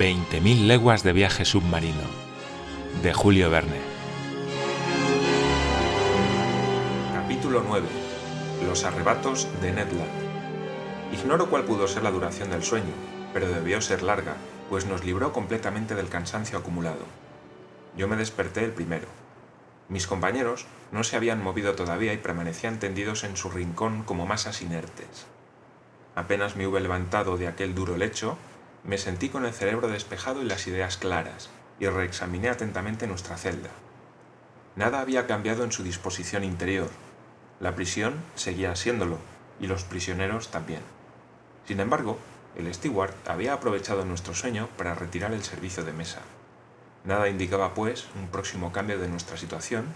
20.000 leguas de viaje submarino de Julio Verne. Capítulo 9. Los arrebatos de Ned Land. Ignoro cuál pudo ser la duración del sueño, pero debió ser larga, pues nos libró completamente del cansancio acumulado. Yo me desperté el primero. Mis compañeros no se habían movido todavía y permanecían tendidos en su rincón como masas inertes. Apenas me hube levantado de aquel duro lecho, me sentí con el cerebro despejado y las ideas claras, y reexaminé atentamente nuestra celda. Nada había cambiado en su disposición interior. La prisión seguía siéndolo, y los prisioneros también. Sin embargo, el steward había aprovechado nuestro sueño para retirar el servicio de mesa. Nada indicaba, pues, un próximo cambio de nuestra situación,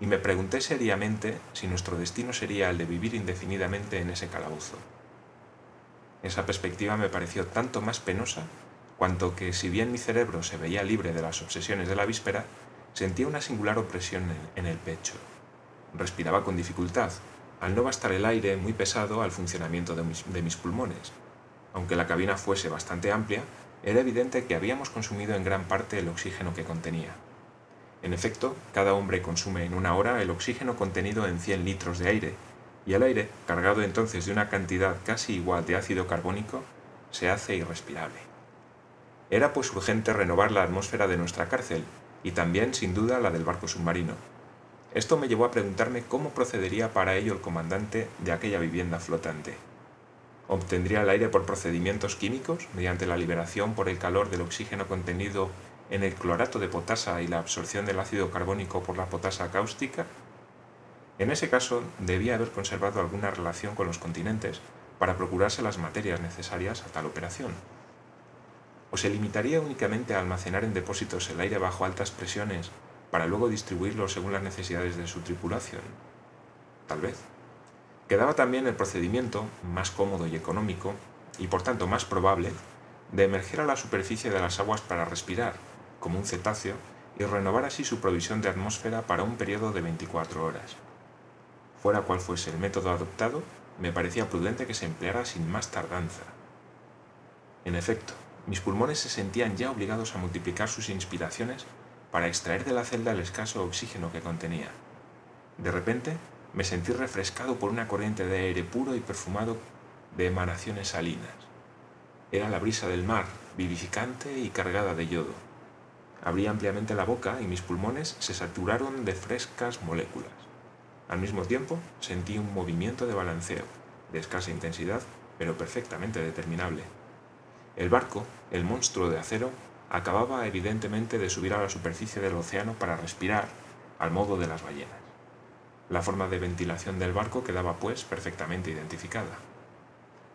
y me pregunté seriamente si nuestro destino sería el de vivir indefinidamente en ese calabozo. Esa perspectiva me pareció tanto más penosa cuanto que, si bien mi cerebro se veía libre de las obsesiones de la víspera, sentía una singular opresión en, el pecho. Respiraba con dificultad, al no bastar el aire muy pesado al funcionamiento de mis, de mis pulmones. Aunque la cabina fuese bastante amplia, era evidente que habíamos consumido en gran parte el oxígeno que contenía. En efecto, cada hombre consume en una hora el oxígeno contenido en 100 litros de aire, y el aire, cargado entonces de una cantidad casi igual de ácido carbónico, se hace irrespirable. Era pues urgente renovar la atmósfera de nuestra cárcel, y también, sin duda, la del barco submarino. Esto me llevó a preguntarme cómo procedería para ello el comandante de aquella vivienda flotante. ¿Obtendría el aire por procedimientos químicos, mediante la liberación por el calor del oxígeno contenido en el clorato de potasa y la absorción del ácido carbónico por la potasa cáustica? En ese caso, debía haber conservado alguna relación con los continentes para procurarse las materias necesarias a tal operación. ¿O se limitaría únicamente a almacenar en depósitos el aire bajo altas presiones para luego distribuirlo según las necesidades de su tripulación? Tal vez. Quedaba también el procedimiento, más cómodo y económico, y por tanto más probable, de emerger a la superficie de las aguas para respirar, como un cetáceo, y renovar así su provisión de atmósfera para un periodo de 24 horas. Fuera cual fuese el método adoptado, me parecía prudente que se empleara sin más tardanza. En efecto, mis pulmones se sentían ya obligados a multiplicar sus inspiraciones para extraer de la celda el escaso oxígeno que contenía. De repente, me sentí refrescado por una corriente de aire puro y perfumado de emanaciones salinas. Era la brisa del mar, vivificante y cargada de yodo. Abrí ampliamente la boca y mis pulmones se saturaron de frescas moléculas. Al mismo tiempo, sentí un movimiento de balanceo, de escasa intensidad, pero perfectamente determinable. El barco, el monstruo de acero, acababa evidentemente de subir a la superficie del océano para respirar, al modo de las ballenas. La forma de ventilación del barco quedaba, pues, perfectamente identificada.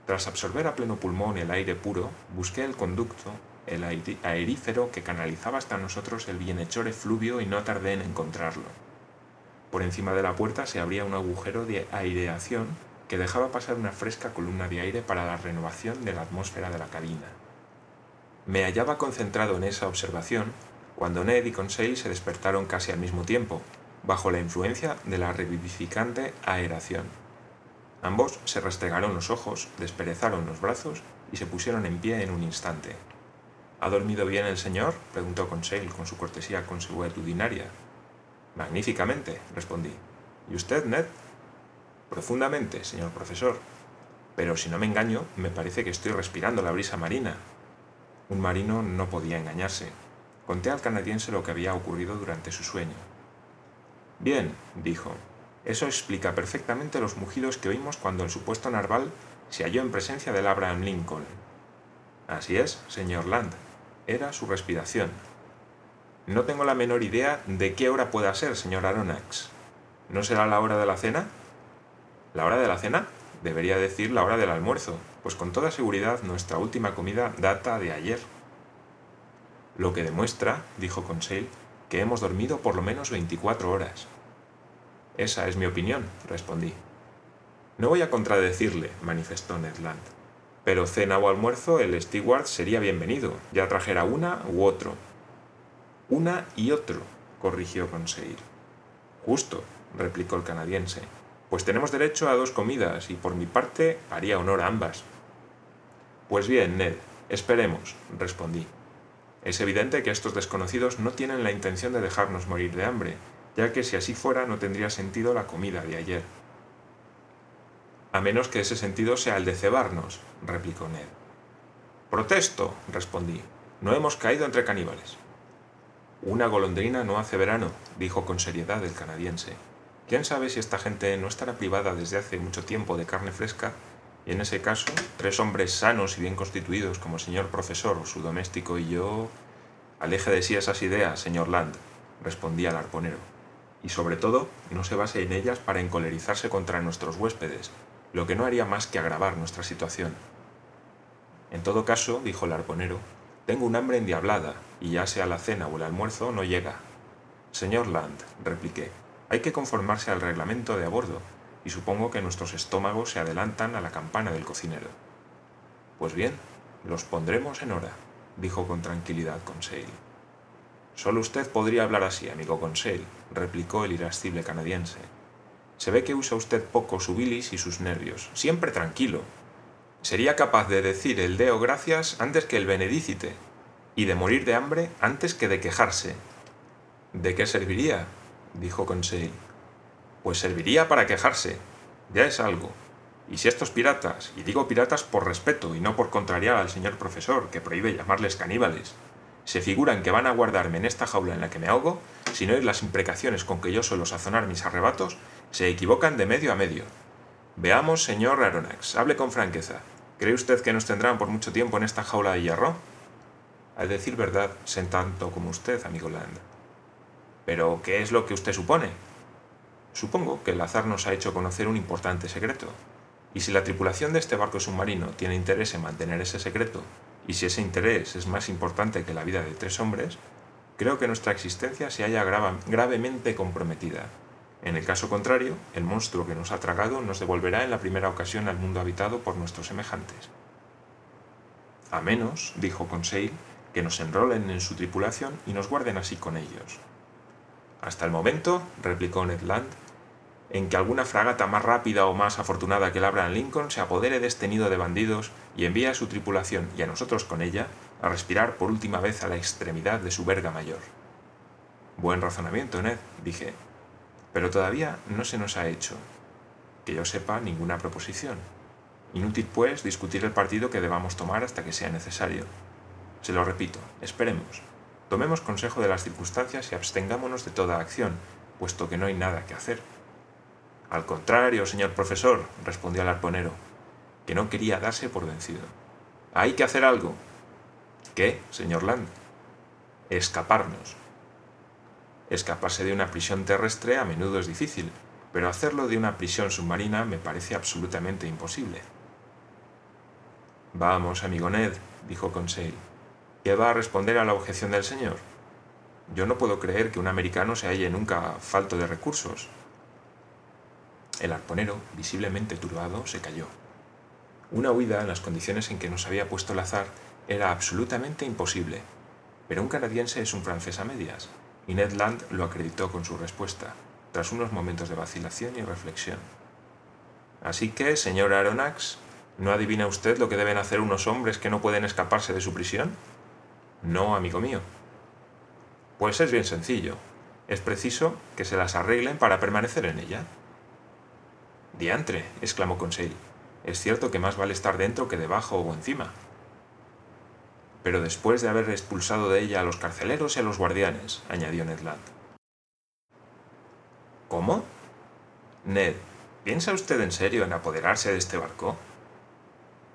Tras absorber a pleno pulmón el aire puro, busqué el conducto, el aerífero que canalizaba hasta nosotros el bienhechor efluvio y no tardé en encontrarlo. Por encima de la puerta se abría un agujero de aireación que dejaba pasar una fresca columna de aire para la renovación de la atmósfera de la cabina. Me hallaba concentrado en esa observación cuando Ned y Conseil se despertaron casi al mismo tiempo, bajo la influencia de la revivificante aeración. Ambos se restregaron los ojos, desperezaron los brazos y se pusieron en pie en un instante. ¿Ha dormido bien el señor? preguntó Conseil con su cortesía consuetudinaria. Magníficamente, respondí. ¿Y usted, Ned? Profundamente, señor profesor. Pero si no me engaño, me parece que estoy respirando la brisa marina. Un marino no podía engañarse. Conté al canadiense lo que había ocurrido durante su sueño. Bien, dijo, eso explica perfectamente los mugidos que oímos cuando el supuesto narval se halló en presencia del Abraham Lincoln. Así es, señor Land, era su respiración, no tengo la menor idea de qué hora pueda ser, señor Aronnax. ¿No será la hora de la cena? ¿La hora de la cena? Debería decir la hora del almuerzo, pues con toda seguridad nuestra última comida data de ayer. Lo que demuestra, dijo Conseil, que hemos dormido por lo menos 24 horas. Esa es mi opinión, respondí. No voy a contradecirle, manifestó Ned Land. Pero cena o almuerzo el steward sería bienvenido, ya trajera una u otro, una y otro, corrigió Conseil. Justo, replicó el canadiense, pues tenemos derecho a dos comidas y por mi parte haría honor a ambas. Pues bien, Ned, esperemos, respondí. Es evidente que estos desconocidos no tienen la intención de dejarnos morir de hambre, ya que si así fuera no tendría sentido la comida de ayer. A menos que ese sentido sea el de cebarnos, replicó Ned. Protesto, respondí. No hemos caído entre caníbales. Una golondrina no hace verano, dijo con seriedad el canadiense. ¿Quién sabe si esta gente no estará privada desde hace mucho tiempo de carne fresca? Y en ese caso, tres hombres sanos y bien constituidos como el señor profesor, su doméstico y yo... Aleje de sí esas ideas, señor Land, respondía el arponero. Y sobre todo, no se base en ellas para encolerizarse contra nuestros huéspedes, lo que no haría más que agravar nuestra situación. En todo caso, dijo el arponero, tengo un hambre endiablada, y ya sea la cena o el almuerzo no llega. Señor Land, repliqué, hay que conformarse al reglamento de a bordo, y supongo que nuestros estómagos se adelantan a la campana del cocinero. Pues bien, los pondremos en hora, dijo con tranquilidad Conseil. Solo usted podría hablar así, amigo Conseil, replicó el irascible canadiense. Se ve que usa usted poco su bilis y sus nervios. Siempre tranquilo, sería capaz de decir el Deo gracias antes que el Benedicite, y de morir de hambre antes que de quejarse. ¿De qué serviría? dijo Conseil. Pues serviría para quejarse. Ya es algo. Y si estos piratas, y digo piratas por respeto y no por contrariar al señor profesor, que prohíbe llamarles caníbales, se figuran que van a guardarme en esta jaula en la que me ahogo, sin oír las imprecaciones con que yo suelo sazonar mis arrebatos, se equivocan de medio a medio. Veamos, señor Aronax, hable con franqueza. ¿Cree usted que nos tendrán por mucho tiempo en esta jaula de hierro? A decir verdad, sé tanto como usted, amigo Land. Pero, ¿qué es lo que usted supone? Supongo que el azar nos ha hecho conocer un importante secreto. Y si la tripulación de este barco submarino tiene interés en mantener ese secreto, y si ese interés es más importante que la vida de tres hombres, creo que nuestra existencia se halla gravemente comprometida. En el caso contrario, el monstruo que nos ha tragado nos devolverá en la primera ocasión al mundo habitado por nuestros semejantes. A menos, dijo Conseil, que nos enrolen en su tripulación y nos guarden así con ellos. Hasta el momento, replicó Ned Land, en que alguna fragata más rápida o más afortunada que el Abraham Lincoln se apodere de este nido de bandidos y envíe a su tripulación y a nosotros con ella a respirar por última vez a la extremidad de su verga mayor. Buen razonamiento, Ned, dije, pero todavía no se nos ha hecho, que yo sepa, ninguna proposición. Inútil, pues, discutir el partido que debamos tomar hasta que sea necesario. Se lo repito, esperemos. Tomemos consejo de las circunstancias y abstengámonos de toda acción, puesto que no hay nada que hacer. Al contrario, señor profesor, respondió el arponero, que no quería darse por vencido. Hay que hacer algo. ¿Qué, señor Land? Escaparnos. Escaparse de una prisión terrestre a menudo es difícil, pero hacerlo de una prisión submarina me parece absolutamente imposible. Vamos, amigo Ned, dijo Conseil. ¿Qué va a responder a la objeción del señor? Yo no puedo creer que un americano se halle nunca falto de recursos. El arponero, visiblemente turbado, se calló. Una huida en las condiciones en que nos había puesto el azar era absolutamente imposible, pero un canadiense es un francés a medias, y Ned Land lo acreditó con su respuesta, tras unos momentos de vacilación y reflexión. Así que, señor Aronnax, ¿no adivina usted lo que deben hacer unos hombres que no pueden escaparse de su prisión? No, amigo mío. Pues es bien sencillo. Es preciso que se las arreglen para permanecer en ella. Diantre, exclamó Conseil. Es cierto que más vale estar dentro que debajo o encima pero después de haber expulsado de ella a los carceleros y a los guardianes, añadió Ned Land. ¿Cómo? Ned, ¿piensa usted en serio en apoderarse de este barco?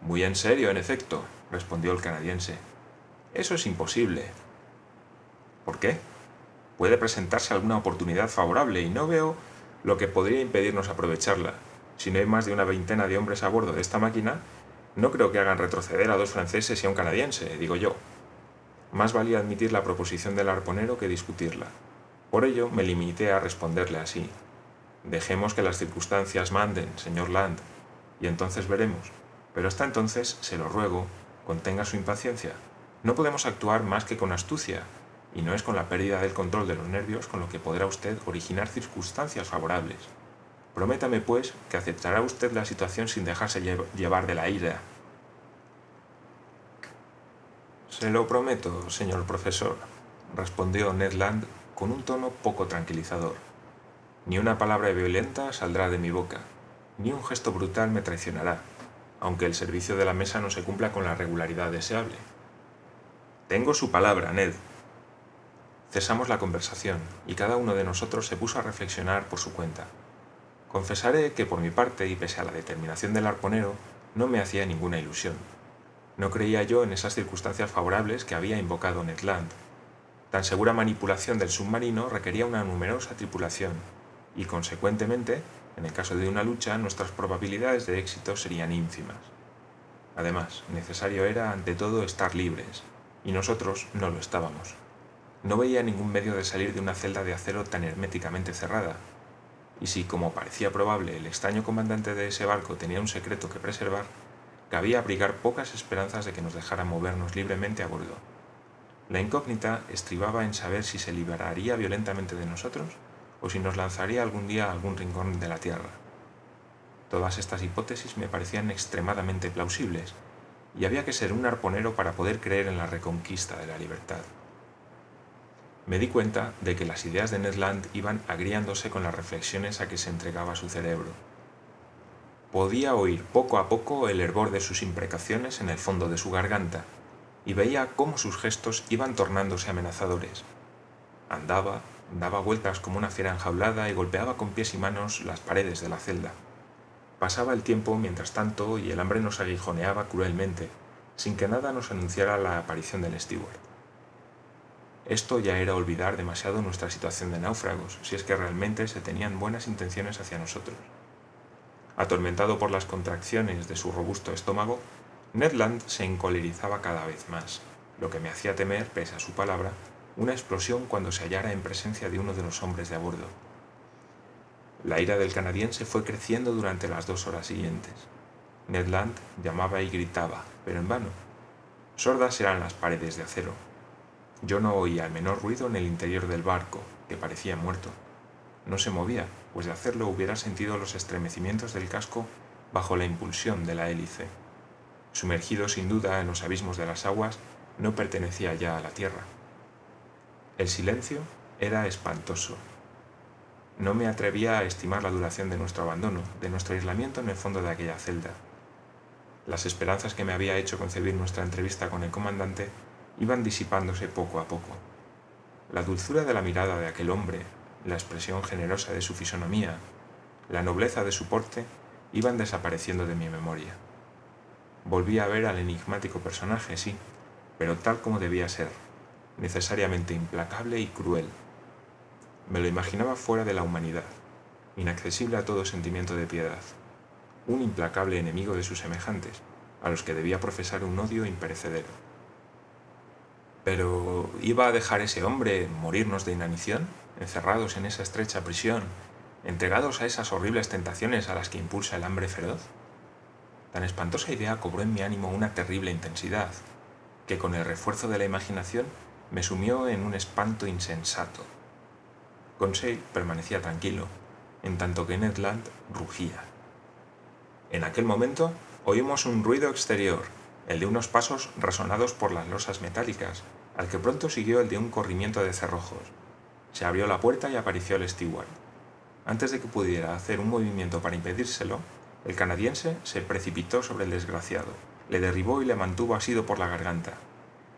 Muy en serio, en efecto, respondió el canadiense. Eso es imposible. ¿Por qué? Puede presentarse alguna oportunidad favorable y no veo lo que podría impedirnos aprovecharla. Si no hay más de una veintena de hombres a bordo de esta máquina, no creo que hagan retroceder a dos franceses y a un canadiense, digo yo. Más valía admitir la proposición del arponero que discutirla. Por ello me limité a responderle así. Dejemos que las circunstancias manden, señor Land, y entonces veremos. Pero hasta entonces, se lo ruego, contenga su impaciencia. No podemos actuar más que con astucia, y no es con la pérdida del control de los nervios con lo que podrá usted originar circunstancias favorables. Prométame, pues, que aceptará usted la situación sin dejarse llevar de la ira. Se lo prometo, señor profesor, respondió Ned Land con un tono poco tranquilizador. Ni una palabra violenta saldrá de mi boca, ni un gesto brutal me traicionará, aunque el servicio de la mesa no se cumpla con la regularidad deseable. Tengo su palabra, Ned. Cesamos la conversación y cada uno de nosotros se puso a reflexionar por su cuenta. Confesaré que por mi parte, y pese a la determinación del arponero, no me hacía ninguna ilusión. No creía yo en esas circunstancias favorables que había invocado Ned Land. Tan segura manipulación del submarino requería una numerosa tripulación, y consecuentemente, en el caso de una lucha, nuestras probabilidades de éxito serían ínfimas. Además, necesario era ante todo estar libres, y nosotros no lo estábamos. No veía ningún medio de salir de una celda de acero tan herméticamente cerrada, y si, como parecía probable, el extraño comandante de ese barco tenía un secreto que preservar, cabía abrigar pocas esperanzas de que nos dejara movernos libremente a bordo. La incógnita estribaba en saber si se liberaría violentamente de nosotros o si nos lanzaría algún día a algún rincón de la Tierra. Todas estas hipótesis me parecían extremadamente plausibles, y había que ser un arponero para poder creer en la reconquista de la libertad me di cuenta de que las ideas de Ned Land iban agriándose con las reflexiones a que se entregaba su cerebro. Podía oír poco a poco el hervor de sus imprecaciones en el fondo de su garganta, y veía cómo sus gestos iban tornándose amenazadores. Andaba, daba vueltas como una fiera enjaulada y golpeaba con pies y manos las paredes de la celda. Pasaba el tiempo mientras tanto y el hambre nos aguijoneaba cruelmente, sin que nada nos anunciara la aparición del steward. Esto ya era olvidar demasiado nuestra situación de náufragos, si es que realmente se tenían buenas intenciones hacia nosotros. Atormentado por las contracciones de su robusto estómago, Ned Land se encolerizaba cada vez más, lo que me hacía temer, pese a su palabra, una explosión cuando se hallara en presencia de uno de los hombres de a bordo. La ira del canadiense fue creciendo durante las dos horas siguientes. Ned Land llamaba y gritaba, pero en vano. Sordas eran las paredes de acero, yo no oía el menor ruido en el interior del barco, que parecía muerto. No se movía, pues de hacerlo hubiera sentido los estremecimientos del casco bajo la impulsión de la hélice. Sumergido sin duda en los abismos de las aguas, no pertenecía ya a la tierra. El silencio era espantoso. No me atrevía a estimar la duración de nuestro abandono, de nuestro aislamiento en el fondo de aquella celda. Las esperanzas que me había hecho concebir nuestra entrevista con el comandante iban disipándose poco a poco. La dulzura de la mirada de aquel hombre, la expresión generosa de su fisonomía, la nobleza de su porte, iban desapareciendo de mi memoria. Volví a ver al enigmático personaje, sí, pero tal como debía ser, necesariamente implacable y cruel. Me lo imaginaba fuera de la humanidad, inaccesible a todo sentimiento de piedad, un implacable enemigo de sus semejantes, a los que debía profesar un odio imperecedero. Pero ¿iba a dejar ese hombre morirnos de inanición, encerrados en esa estrecha prisión, entregados a esas horribles tentaciones a las que impulsa el hambre feroz? Tan espantosa idea cobró en mi ánimo una terrible intensidad, que con el refuerzo de la imaginación me sumió en un espanto insensato. Conseil permanecía tranquilo, en tanto que Ned Land rugía. En aquel momento oímos un ruido exterior, el de unos pasos resonados por las losas metálicas, al que pronto siguió el de un corrimiento de cerrojos. Se abrió la puerta y apareció el steward. Antes de que pudiera hacer un movimiento para impedírselo, el canadiense se precipitó sobre el desgraciado, le derribó y le mantuvo asido por la garganta.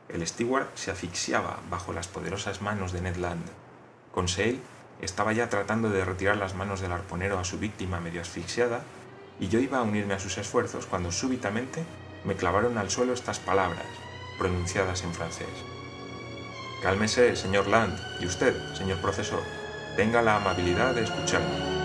El steward se asfixiaba bajo las poderosas manos de Ned Land. Conseil estaba ya tratando de retirar las manos del arponero a su víctima medio asfixiada, y yo iba a unirme a sus esfuerzos cuando súbitamente me clavaron al suelo estas palabras, pronunciadas en francés. Cálmese, señor Land, y usted, señor profesor, tenga la amabilidad de escucharme.